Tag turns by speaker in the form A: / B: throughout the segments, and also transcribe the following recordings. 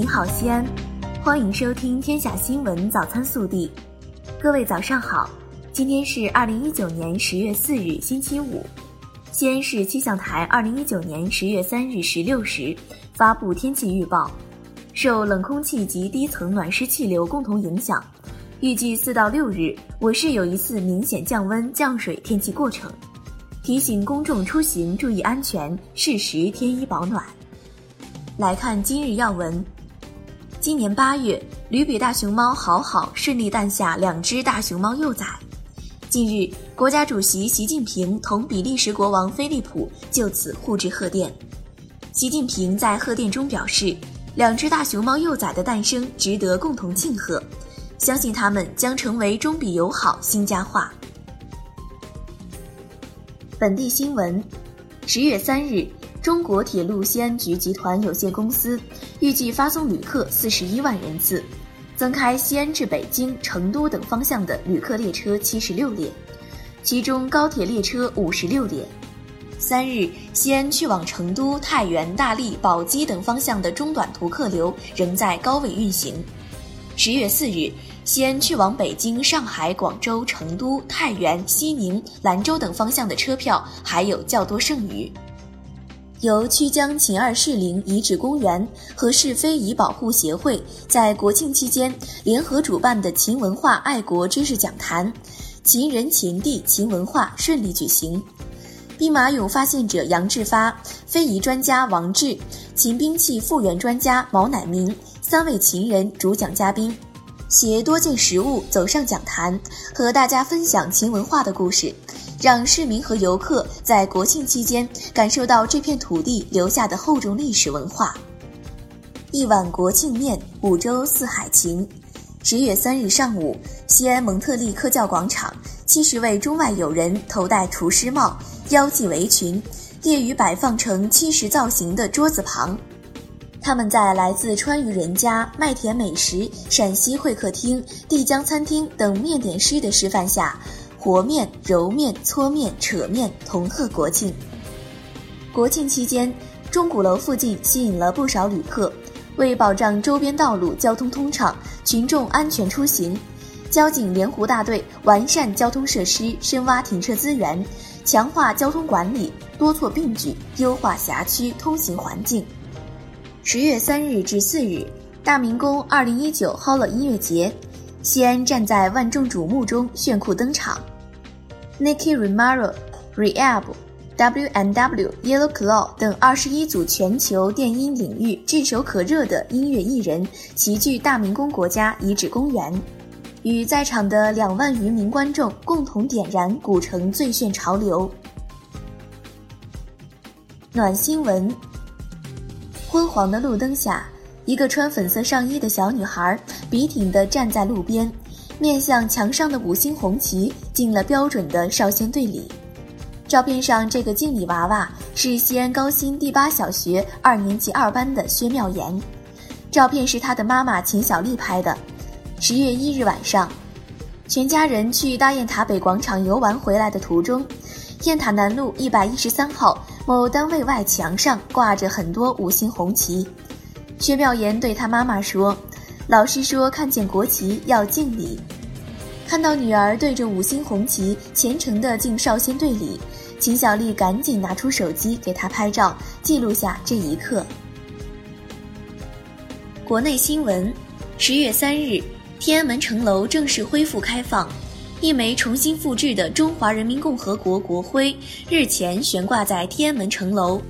A: 您好，西安，欢迎收听《天下新闻早餐速递》。各位早上好，今天是二零一九年十月四日，星期五。西安市气象台二零一九年十月三日十六时发布天气预报，受冷空气及低层暖湿气流共同影响，预计四到六日我市有一次明显降温降水天气过程，提醒公众出行注意安全，适时添衣保暖。来看今日要闻。今年八月，旅比大熊猫好好顺利诞下两只大熊猫幼崽。近日，国家主席习近平同比利时国王菲利普就此互致贺电。习近平在贺电中表示，两只大熊猫幼崽的诞生值得共同庆贺，相信它们将成为中比友好新佳话。本地新闻，十月三日。中国铁路西安局集团有限公司预计发送旅客四十一万人次，增开西安至北京、成都等方向的旅客列车七十六列，其中高铁列车五十六列。三日，西安去往成都、太原、大荔、宝鸡等方向的中短途客流仍在高位运行。十月四日，西安去往北京、上海、广州、成都、太原、西宁、兰州等方向的车票还有较多剩余。由曲江秦二世陵遗址公园和市非遗保护协会在国庆期间联合主办的秦文化爱国知识讲坛“秦人秦地秦文化”顺利举行。兵马俑发现者杨志发、非遗专家王志、秦兵器复原专家毛乃明三位秦人主讲嘉宾，携多件实物走上讲坛，和大家分享秦文化的故事。让市民和游客在国庆期间感受到这片土地留下的厚重历史文化。一碗国庆面，五洲四海情。十月三日上午，西安蒙特利科教广场，七十位中外友人头戴厨师帽，腰系围裙，列于摆放成七十造型的桌子旁。他们在来自川渝人家、麦田美食、陕西会客厅、帝江餐厅等面点师的示范下。和面、揉面、搓面、扯面，同贺国庆。国庆期间，钟鼓楼附近吸引了不少旅客。为保障周边道路交通通畅、群众安全出行，交警莲湖大队完善交通设施，深挖停车资源，强化交通管理，多措并举，优化辖区通行环境。十月三日至四日，大明宫二零一九 Holla 音乐节。西安站在万众瞩目中炫酷登场 Nicki Romero、Rehab、W&W、Yellow Claw 等二十一组全球电音领域炙手可热的音乐艺人齐聚大明宫国家遗址公园，与在场的两万余名观众共同点燃古城最炫潮流。暖新闻：昏黄的路灯下。一个穿粉色上衣的小女孩笔挺地站在路边，面向墙上的五星红旗，敬了标准的少先队礼。照片上这个敬礼娃娃是西安高新第八小学二年级二班的薛妙妍，照片是她的妈妈秦小丽拍的。十月一日晚上，全家人去大雁塔北广场游玩回来的途中，雁塔南路一百一十三号某单位外墙上挂着很多五星红旗。薛妙妍对他妈妈说：“老师说看见国旗要敬礼。”看到女儿对着五星红旗虔诚地敬少先队礼，秦小丽赶紧拿出手机给他拍照，记录下这一刻。国内新闻：十月三日，天安门城楼正式恢复开放，一枚重新复制的中华人民共和国国徽日前悬挂在天安门城楼。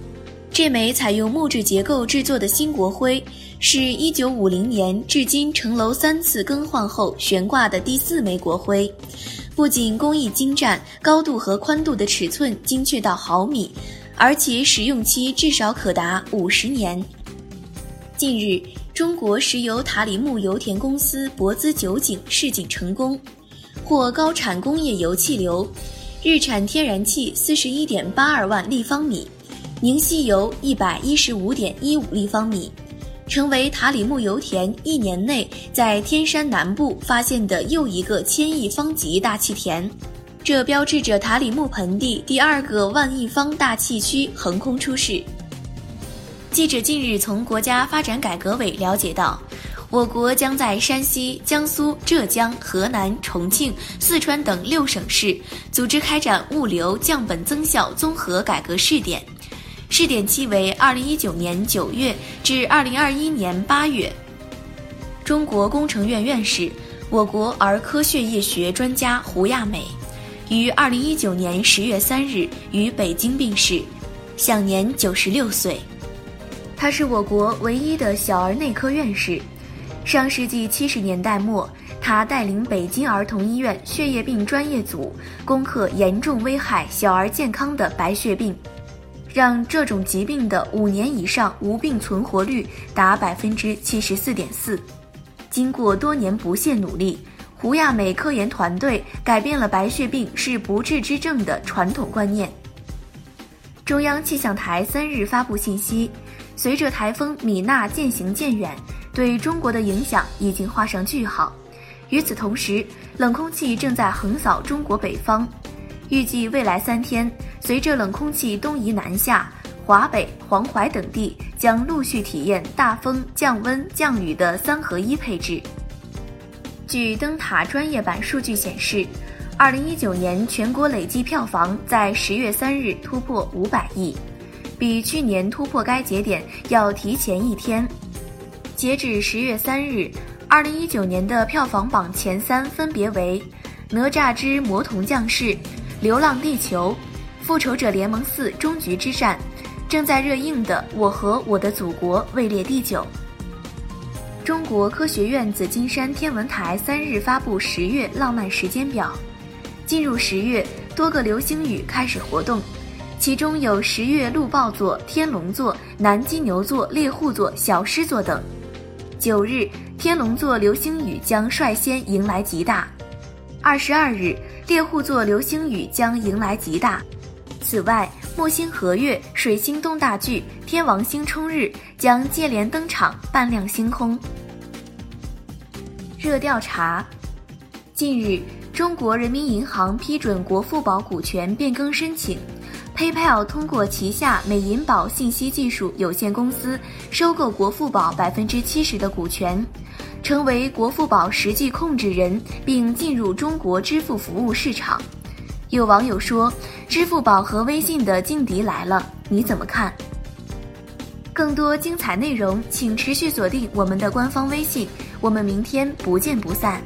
A: 这枚采用木质结构制作的新国徽，是一九五零年至今城楼三次更换后悬挂的第四枚国徽。不仅工艺精湛，高度和宽度的尺寸精确到毫米，而且使用期至少可达五十年。近日，中国石油塔里木油田公司博兹九井试井成功，获高产工业油气流，日产天然气四十一点八二万立方米。宁烯油一百一十五点一五立方米，成为塔里木油田一年内在天山南部发现的又一个千亿方级大气田，这标志着塔里木盆地第二个万亿方大气区横空出世。记者近日从国家发展改革委了解到，我国将在山西、江苏、浙江、河南、重庆、四川等六省市组织开展物流降本增效综合改革试点，试点期为二零一九年九月至二零二一年八月。中国工程院院士、我国儿科血液学专家胡亚美。于二零一九年十月三日于北京病逝，享年九十六岁。他是我国唯一的小儿内科院士。上世纪七十年代末，他带领北京儿童医院血液病专业组攻克严重危害小儿健康的白血病，让这种疾病的五年以上无病存活率达百分之七十四点四。经过多年不懈努力。胡亚美科研团队改变了白血病是不治之症的传统观念。中央气象台三日发布信息，随着台风米娜渐行渐远，对中国的影响已经画上句号。与此同时，冷空气正在横扫中国北方，预计未来三天，随着冷空气东移南下，华北、黄淮等地将陆续体验大风、降温、降雨的三合一配置。据灯塔专业版数据显示，二零一九年全国累计票房在十月三日突破五百亿，比去年突破该节点要提前一天。截至十月三日，二零一九年的票房榜前三分别为《哪吒之魔童降世》《流浪地球》《复仇者联盟四：终局之战》，正在热映的《我和我的祖国》位列第九。中国科学院紫金山天文台三日发布十月浪漫时间表，进入十月，多个流星雨开始活动，其中有十月鹿豹座、天龙座、南金牛座、猎户座、小狮座等。九日，天龙座流星雨将率先迎来极大；二十二日，猎户座流星雨将迎来极大。此外，木星合月、水星东大距、天王星冲日将接连登场，伴亮星空。热调查：近日，中国人民银行批准国富宝股权变更申请，PayPal 通过旗下美银宝信息技术有限公司收购国富宝百分之七十的股权，成为国富宝实际控制人，并进入中国支付服务市场。有网友说：“支付宝和微信的劲敌来了，你怎么看？”更多精彩内容，请持续锁定我们的官方微信，我们明天不见不散。